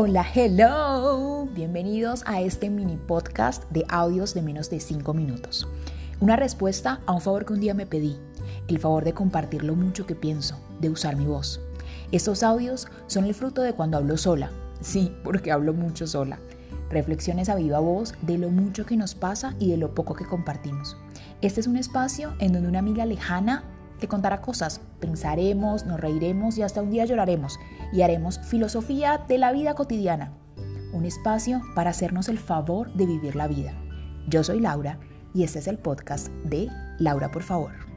Hola, hello. Bienvenidos a este mini podcast de audios de menos de 5 minutos. Una respuesta a un favor que un día me pedí, el favor de compartir lo mucho que pienso, de usar mi voz. Estos audios son el fruto de cuando hablo sola. Sí, porque hablo mucho sola. Reflexiones a viva voz de lo mucho que nos pasa y de lo poco que compartimos. Este es un espacio en donde una amiga lejana te contará cosas, pensaremos, nos reiremos y hasta un día lloraremos y haremos filosofía de la vida cotidiana. Un espacio para hacernos el favor de vivir la vida. Yo soy Laura y este es el podcast de Laura por favor.